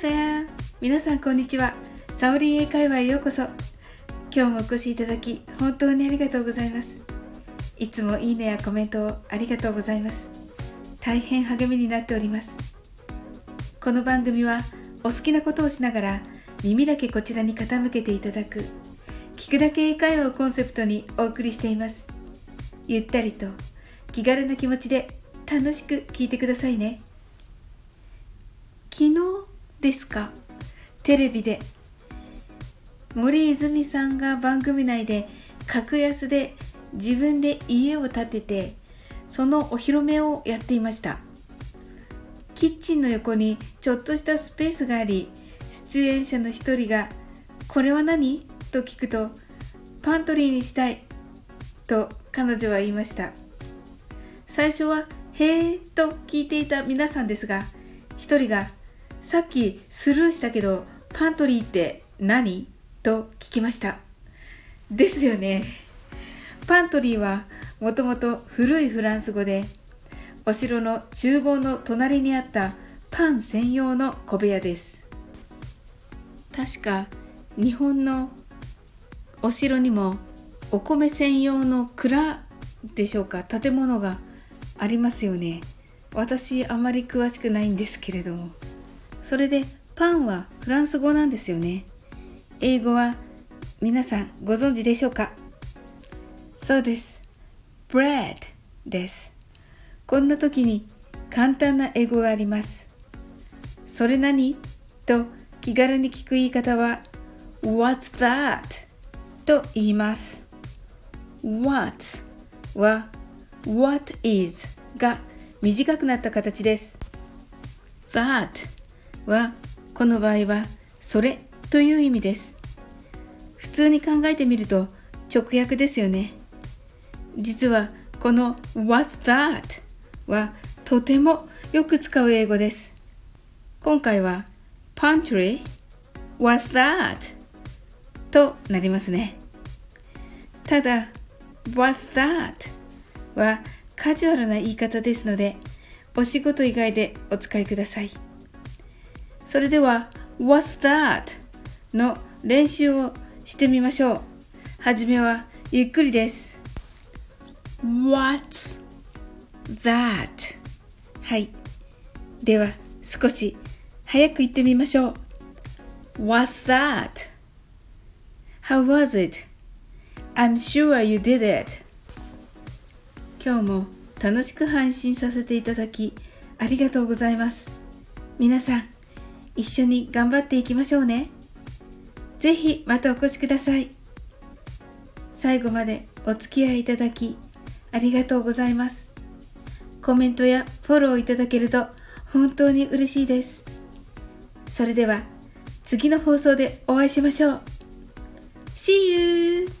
there! 皆さんこんにちは。サオリン英会話へようこそ。今日もお越しいただき本当にありがとうございます。いつもいいねやコメントをありがとうございます。大変励みになっております。この番組はお好きなことをしながら耳だけこちらに傾けていただく聞くだけ英会話をコンセプトにお送りしています。ゆったりと気軽な気持ちで楽しく聞いてくださいね。ですか？テレビで。森泉さんが番組内で格安で自分で家を建ててそのお披露目をやっていました。キッチンの横にちょっとしたスペースがあり出演者の一人が「これは何?」と聞くと「パントリーにしたい」と彼女は言いました。最初は「へえ」と聞いていた皆さんですが一人が「さっきスルーしたけどパントリーって何？と聞きました。ですよね。パントリーはもともと古いフランス語でお城の厨房の隣にあったパン専用の小部屋です。確か日本のお城にもお米専用の蔵でしょうか？建物がありますよね。私あまり詳しくないんですけれども。それでパンはフランス語なんですよね。英語は皆さんご存知でしょうか？そうです。bread です。こんな時に簡単な英語があります。それ何と気軽に聞く言い方は What's that? と言います。What は What is が短くなった形です。That はこの場合はそれという意味です普通に考えてみると直訳ですよね実はこの What's that? はとてもよく使う英語です今回は Pantry What's that? となりますねただ What's that? はカジュアルな言い方ですのでお仕事以外でお使いください。それでは What's that? の練習をしてみましょう。はじめはゆっくりです。What's that? はい。では少し早く言ってみましょう。What's that? How was it? I'm sure you did it. 今日も楽しく配信させていただきありがとうございます。皆さん一緒に頑張っていきましょうね。ぜひまたお越しください。最後までお付き合いいただきありがとうございます。コメントやフォローいただけると本当に嬉しいです。それでは次の放送でお会いしましょう。See you!